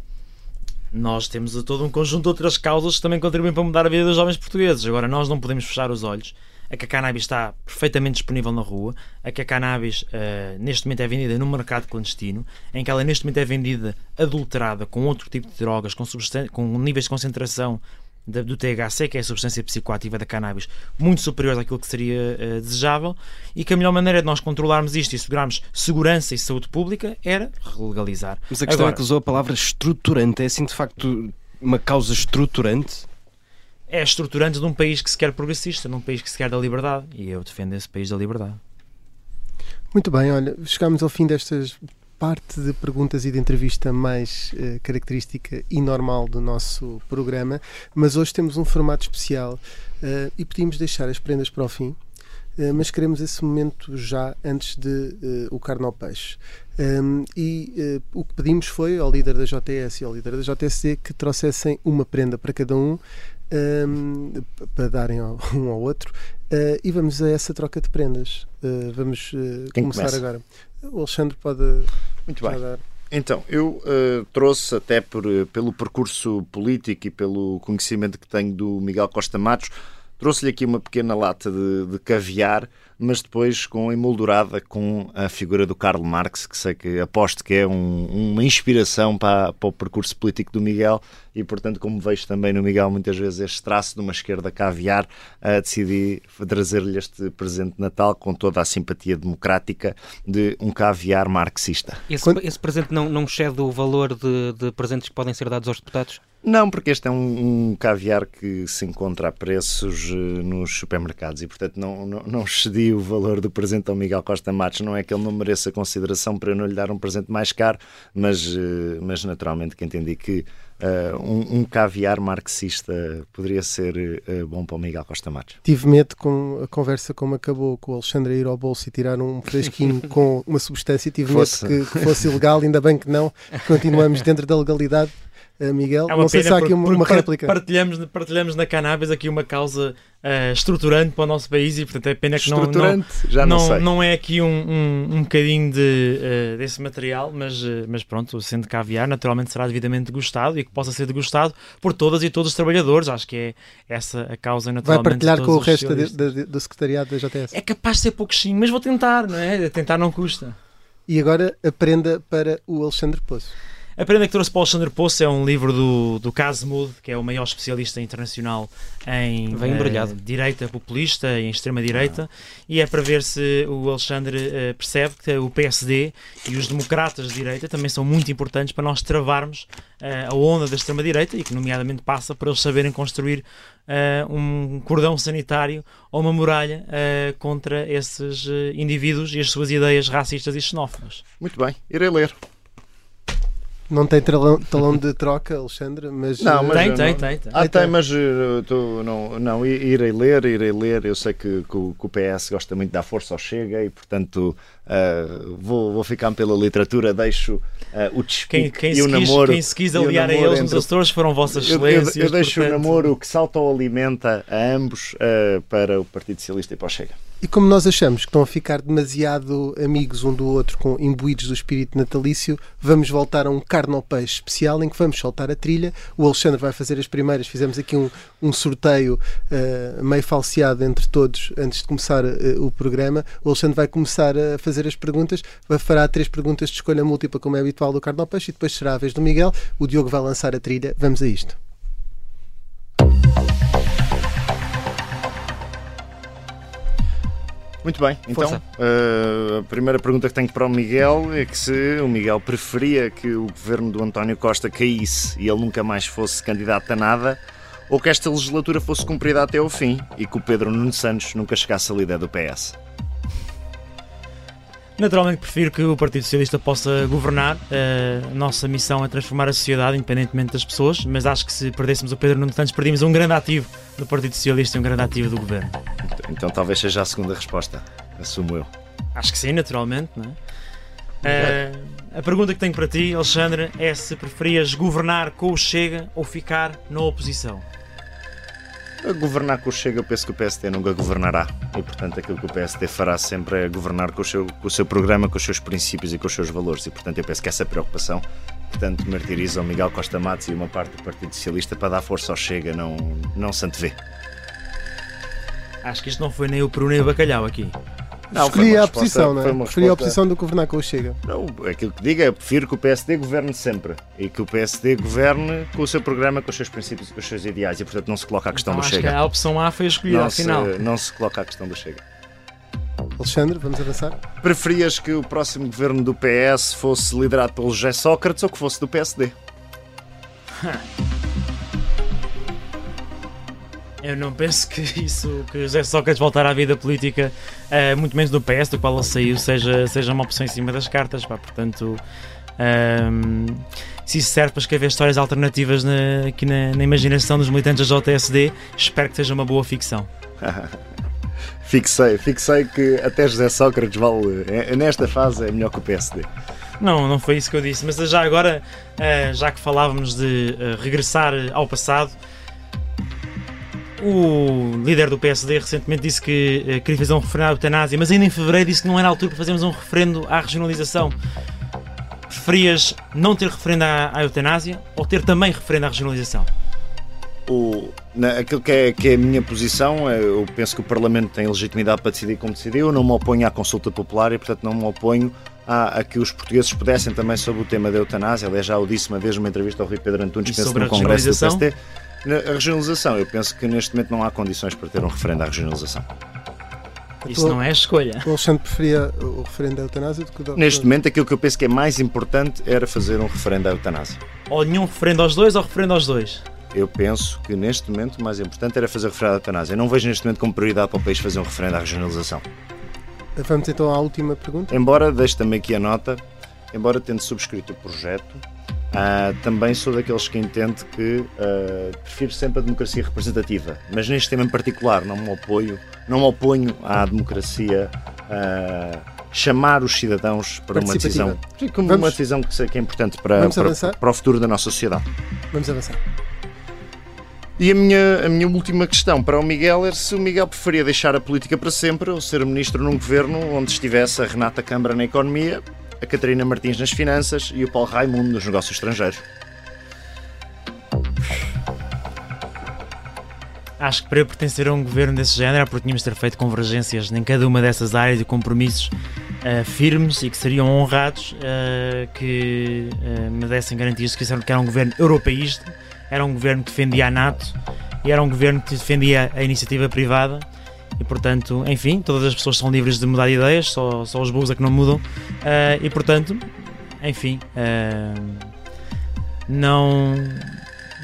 Nós temos todo um conjunto de outras causas que também contribuem para mudar a vida dos jovens portugueses. Agora, nós não podemos fechar os olhos a que a cannabis está perfeitamente disponível na rua, a que a cannabis uh, neste momento é vendida no mercado clandestino, em que ela neste momento é vendida adulterada com outro tipo de drogas, com, com níveis de concentração do THC, que é a substância psicoativa da cannabis, muito superior àquilo que seria uh, desejável, e que a melhor maneira de nós controlarmos isto e assegurarmos segurança e saúde pública era legalizar. Mas a questão Agora, é que usou a palavra estruturante. É assim de facto uma causa estruturante? É estruturante de um país que se quer progressista, num país que se quer da liberdade, e eu defendo esse país da liberdade. Muito bem, olha, chegamos ao fim destas parte de perguntas e de entrevista mais uh, característica e normal do nosso programa, mas hoje temos um formato especial uh, e pedimos deixar as prendas para o fim. Uh, mas queremos esse momento já antes de o carne ao peixe. Um, e o que pedimos foi ao líder da JTS e ao líder da JSC que trouxessem uma prenda para cada um um, para darem [laughs] um ao outro. Uh, e vamos a essa troca de prendas. Uh, vamos uh, começar começa? agora. O Alexandre pode muito bem. Dar. Então, eu uh, trouxe até por, uh, pelo percurso político e pelo conhecimento que tenho do Miguel Costa Matos, trouxe-lhe aqui uma pequena lata de, de caviar mas depois com emoldurada com a figura do Karl Marx, que sei que aposto que é um, uma inspiração para, para, o percurso político do Miguel e, portanto, como vejo também no Miguel muitas vezes este traço de uma esquerda caviar, uh, decidi trazer-lhe este presente de Natal com toda a simpatia democrática de um caviar marxista. Esse, Quando... esse presente não, não excede o valor de, de presentes que podem ser dados aos deputados? Não, porque este é um, um, caviar que se encontra a preços uh, nos supermercados e, portanto, não, não, não excedi o valor do presente ao Miguel Costa Matos. Não é que ele não mereça consideração para eu não lhe dar um presente mais caro, mas, uh, mas naturalmente que entendi que uh, um, um, caviar marxista poderia ser bom para o Miguel Costa Matos. Tive medo com a conversa como acabou, com o Alexandre a ir ao bolso e tirar um fresquinho [laughs] com uma substância. Tive fosse... medo que, que fosse ilegal, ainda bem que não. Continuamos dentro da legalidade. Eh, Miguel. É não sei se há aqui uma, uma réplica. Partilhamos, partilhamos na cannabis aqui uma causa uh, estruturante para o nosso país e, portanto, é pena que não, não, já não, não, não é aqui um, um, um bocadinho de, uh, desse material, mas, uh, mas pronto, sendo caviar, naturalmente será devidamente degustado e que possa ser degustado por todas e todos os trabalhadores. Acho que é essa a causa, naturalmente. Vai partilhar com o resto do secretariado da JTS? É capaz de ser pouquinho, mas vou tentar, não é? Tentar não custa. E agora aprenda para o Alexandre Poço. A prenda que trouxe para o Alexandre Poço é um livro do, do Casmud, que é o maior especialista internacional em uh, direita populista e em extrema-direita, e é para ver se o Alexandre uh, percebe que o PSD e os democratas de direita também são muito importantes para nós travarmos uh, a onda da extrema-direita e que, nomeadamente, passa por eles saberem construir um cordão sanitário ou uma muralha contra esses indivíduos e as suas ideias racistas e xenófobas. Muito bem, irei ler. Não tem talão, talão de troca, Alexandre, mas. Não, mas tem, tem, tem, tem, Ah, tem, mas uh, tu, não, não, irei ler, irei ler. Eu sei que, que, o, que o PS gosta muito de dar força ao Chega e, portanto, uh, vou, vou ficar pela literatura, deixo uh, o despique quem, quem e o namoro. Quem se quis aliar a eles nos Açores foram vossas excelências. Eu, eu, eu deixo portanto... o namoro que salta ou alimenta a ambos para o Partido Socialista e para o Chega. E como nós achamos que estão a ficar demasiado amigos um do outro, com imbuídos do espírito natalício, vamos voltar a um carne ao peixe especial em que vamos soltar a trilha. O Alexandre vai fazer as primeiras. Fizemos aqui um, um sorteio uh, meio falseado entre todos antes de começar uh, o programa. O Alexandre vai começar a fazer as perguntas, fará três perguntas de escolha múltipla, como é habitual do carne ao peixe, e depois será a vez do Miguel. O Diogo vai lançar a trilha. Vamos a isto. Muito bem, então uh, a primeira pergunta que tenho para o Miguel é que se o Miguel preferia que o governo do António Costa caísse e ele nunca mais fosse candidato a nada, ou que esta legislatura fosse cumprida até ao fim e que o Pedro Nuno Santos nunca chegasse à líder do PS. Naturalmente prefiro que o Partido Socialista possa governar. Uh, a nossa missão é transformar a sociedade, independentemente das pessoas, mas acho que se perdêssemos o Pedro Nuno Santos, perdíamos um grande ativo do Partido Socialista e um grande ativo do governo. Então, então talvez seja a segunda resposta, assumo eu. Acho que sim, naturalmente. Não é? Uh, a pergunta que tenho para ti, Alexandre, é se preferias governar com o Chega ou ficar na oposição? A governar com o Chega, eu penso que o PSD nunca governará. E, portanto, aquilo que o PSD fará sempre é governar com o, seu, com o seu programa, com os seus princípios e com os seus valores. E, portanto, eu penso que essa preocupação que tanto martiriza o Miguel Costa Matos e uma parte do Partido Socialista para dar força ao Chega não, não se antevê. Acho que isto não foi nem o peru nem o bacalhau aqui. Não, Escolhi a oposição, não é? Escolhi resposta... a oposição do governar com o Chega. Não, aquilo que digo é prefiro que o PSD governe sempre e que o PSD governe com o seu programa, com os seus princípios e com os seus ideais e, portanto, não se coloca a questão então, do acho Chega. Que a opção A foi escolhida não ao final. não se coloca a questão do Chega. Alexandre, vamos avançar? Preferias que o próximo governo do PS fosse liderado pelo José Sócrates ou que fosse do PSD? [laughs] Eu não penso que isso, que José Sócrates voltar à vida política, uh, muito menos do PS, do qual ele saiu, seja, seja uma opção em cima das cartas. Pá. Portanto, um, se isso serve para escrever histórias alternativas na, aqui na, na, imaginação dos militantes da JSD, espero que seja uma boa ficção. [laughs] fixei, fixei que até José Sócrates vale, é, nesta fase, é melhor que o PSD. Não, não foi isso que eu disse, mas já agora, já que falávamos de regressar ao passado. O líder do PSD recentemente disse que uh, queria fazer um referendo à eutanásia, mas ainda em fevereiro disse que não era a altura para fazermos um referendo à regionalização. Preferias não ter referendo à, à eutanásia ou ter também referendo à regionalização? O, na, aquilo que é, que é a minha posição, é, eu penso que o Parlamento tem legitimidade para decidir como decidiu, eu não me oponho à consulta popular e, portanto, não me oponho a, a, que os portugueses pudessem também sobre o tema da eutanásia. Aliás, já o disse uma vez numa entrevista ao Rui Pedro Antunes, penso no Congresso do PST. A regionalização, eu penso que neste momento não há condições para ter um referendo à regionalização. Isso não é escolha. O Alexandre preferia o referendo à eutanásia do que o Neste momento, aquilo que eu penso que é mais importante era fazer um referendo à eutanásia. Ou nenhum referendo aos dois ou referendo aos dois? Eu penso que neste momento o mais importante era fazer o referendo à eutanásia. Eu não vejo neste momento como prioridade para o país fazer um referendo à regionalização. Vamos então à última pergunta. Embora, deixe também aqui a nota, embora tendo subscrito o projeto, Uh, também sou daqueles que entende que uh, prefiro sempre a democracia representativa, mas neste tema em particular não me oponho, não me oponho à democracia uh, chamar os cidadãos para uma decisão, como Vamos... uma decisão que, que é importante para, para, para, o futuro da nossa sociedade. Vamos avançar. E a minha, a minha última questão para o Miguel é se o Miguel preferia deixar a política para sempre ou ser ministro num governo onde estivesse a Renata Câmara na economia a Catarina Martins nas finanças e o Paulo Raimundo nos negócios estrangeiros. Acho que para eu pertencer a um governo desse género, porque tínhamos de ter feito convergências em cada uma dessas áreas e compromissos uh, firmes e que seriam honrados, uh, que uh, me dessem garantias que era um governo europeísta, era um governo que defendia a NATO e era um governo que defendia a iniciativa privada e portanto, enfim, todas as pessoas são livres de mudar de ideias, só, só os burros é que não mudam. Uh, e portanto, enfim, uh, não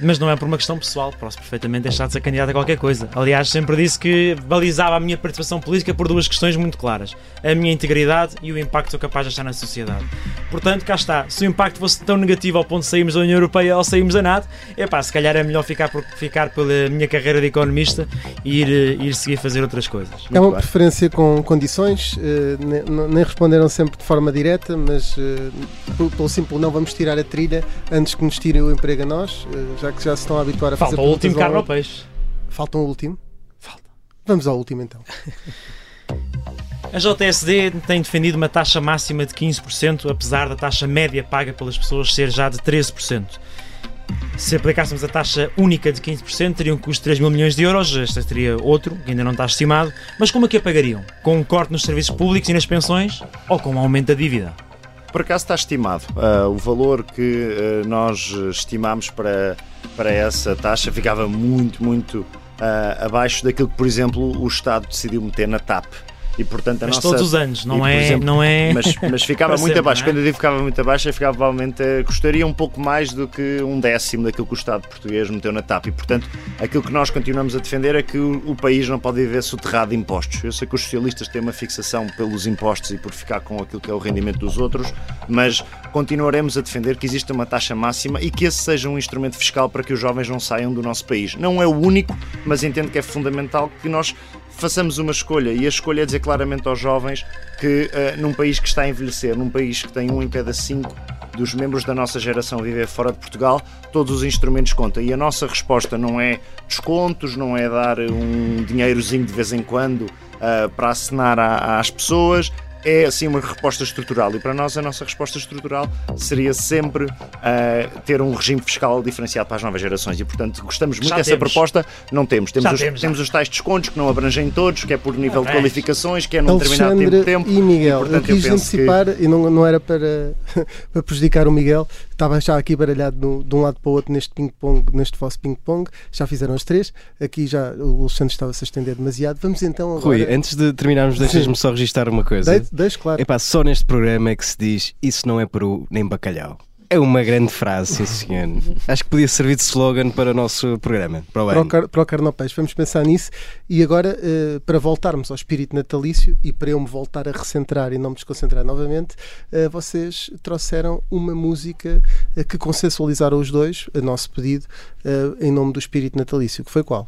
mas não é por uma questão pessoal, posso perfeitamente deixar de ser candidato a qualquer coisa. Aliás, sempre disse que balizava a minha participação política por duas questões muito claras: a minha integridade e o impacto que sou capaz de achar na sociedade. Portanto, cá está. Se o impacto fosse tão negativo ao ponto de sairmos da União Europeia ou sairmos da NATO, é pá, se calhar é melhor ficar, por, ficar pela minha carreira de economista e ir, eh, ir seguir a fazer outras coisas. É uma preferência com condições, uh, nem responderam sempre de forma direta, mas uh, pelo simples não vamos tirar a trilha antes que nos tirem o emprego a nós. Uh, já que já se estão a habituar a Falta fazer Falta o último carne ao peixe. Falta um último? Falta. Vamos ao último então. [laughs] A JSD tem defendido uma taxa máxima de 15%, apesar da taxa média paga pelas pessoas ser já de 13%. Se aplicássemos a taxa única de 15%, teria um custo de 3 mil milhões de euros, este seria outro, que ainda não está estimado. Mas como é que a pagariam? Com um corte nos serviços públicos e nas pensões ou com um aumento da dívida? Por acaso está estimado. Uh, o valor que uh, nós estimamos para, para essa taxa ficava muito, muito uh, abaixo daquilo que, por exemplo, o Estado decidiu meter na TAP. E, portanto, a mas nossa... todos os anos, não, e, é, exemplo, não é. Mas, mas ficava [laughs] muito sempre, abaixo. é? Quando eu digo ficava muito abaixo, ficava provavelmente. custaria um pouco mais do que um décimo daquilo que o Estado português meteu na TAP. E, portanto, aquilo que nós continuamos a defender é que o, o país não pode viver soterrado de impostos. Eu sei que os socialistas têm uma fixação pelos impostos e por ficar com aquilo que é o rendimento dos outros, mas continuaremos a defender que exista uma taxa máxima e que esse seja um instrumento fiscal para que os jovens não saiam do nosso país. Não é o único, mas entendo que é fundamental que nós façamos uma escolha e a escolha é dizer claramente aos jovens que uh, num país que está a envelhecer, num país que tem um em cada cinco dos membros da nossa geração viver fora de Portugal, todos os instrumentos contam. E a nossa resposta não é descontos, não é dar um dinheirozinho de vez em quando uh, para assinar a, às pessoas, é assim uma resposta estrutural e para nós a nossa resposta estrutural seria sempre uh, ter um regime fiscal diferenciado para as novas gerações e portanto gostamos muito Já dessa temos. proposta não temos temos, os, temos, temos os tais descontos que não abrangem todos que é por nível de qualificações que é num determinado Alexandre tempo de tempo e Miguel, portanto, eu eu quis penso antecipar e não, não era para, [laughs] para prejudicar o Miguel, estava já aqui baralhado no- de um lado para o outro neste ping-pong, neste vosso ping-pong, já fizeram as três, aqui já o Alexandre estava-se a estender demasiado. Vamos então agora. Rui, antes de terminarmos, deixas-me só registar uma coisa. Dei- Deixo, claro. Epá, só neste programa é que se diz isso não é peru nem bacalhau. É uma grande frase, sim senhor. Acho que podia servir de slogan para o nosso programa. Para o Para o, para o vamos pensar nisso. E agora, eh, para voltarmos ao espírito natalício e para eu me voltar a recentrar e não me desconcentrar novamente, eh, vocês trouxeram uma música eh, que consensualizaram os dois, a nosso pedido, em nome do espírito natalício, que foi qual?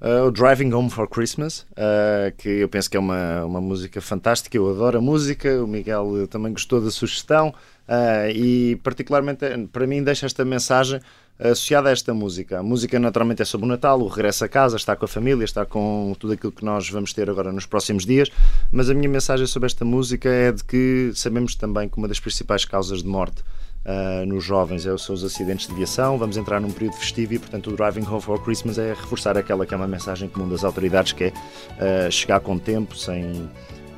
Uh, o Driving Home for Christmas, uh, que eu penso que é uma, uma música fantástica. Eu adoro a música, o Miguel também gostou da sugestão uh, e, particularmente, eh, para mim, deixa esta mensagem associada a esta música. A música, naturalmente, é sobre o Natal, o regresso a casa, está com a família, está com tudo aquilo que nós vamos ter agora nos próximos dias. Mas a minha mensagem sobre esta música é de que sabemos também que uma das principais causas de morte Uh, nos jovens é, são os acidentes de viação. Vamos entrar num período festivo e, portanto, o Driving Home for Christmas é reforçar aquela que é uma mensagem comum das autoridades, que é uh, chegar com tempo, sem,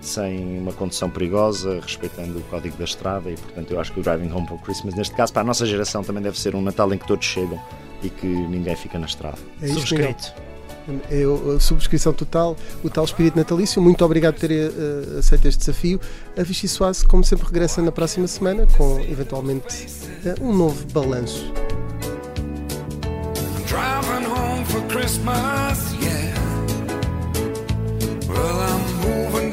sem uma condução perigosa, respeitando o código da estrada. E, portanto, eu acho que o Driving Home for Christmas, neste caso, para a nossa geração, também deve ser um Natal em que todos chegam e que ninguém fica na estrada. É isto, Subscrito. Eu, a subscrição total, o tal espírito natalício. Muito obrigado por ter eh, aceito este desafio. A Vichy Soase, como sempre, regressa na próxima semana com, eventualmente, eh, um novo balanço. Driving home for Christmas, yeah. Well, I'm moving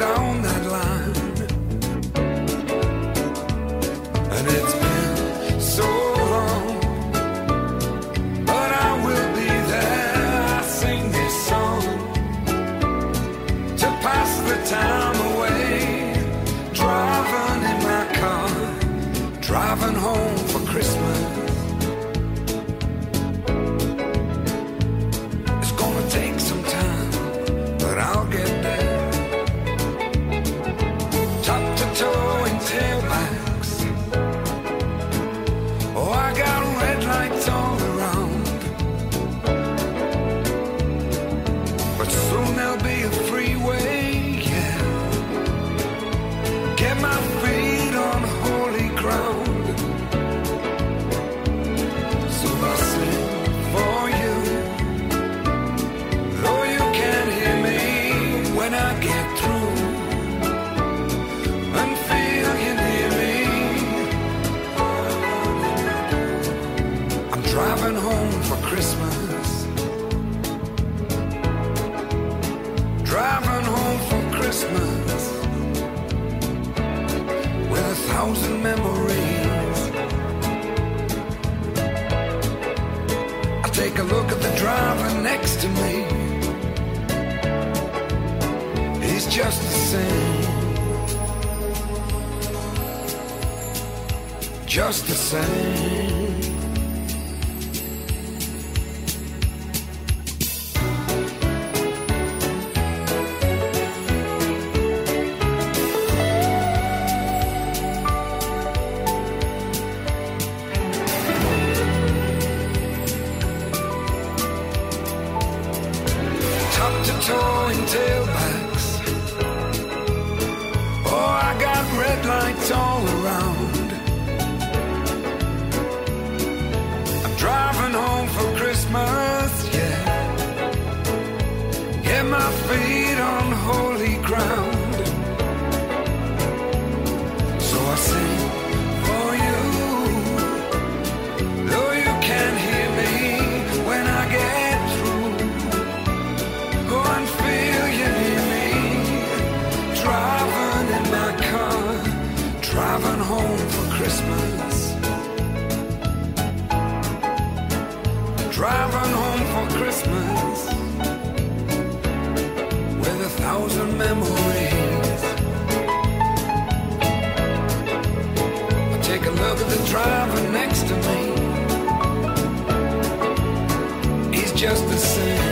driving next to me. He's just the same.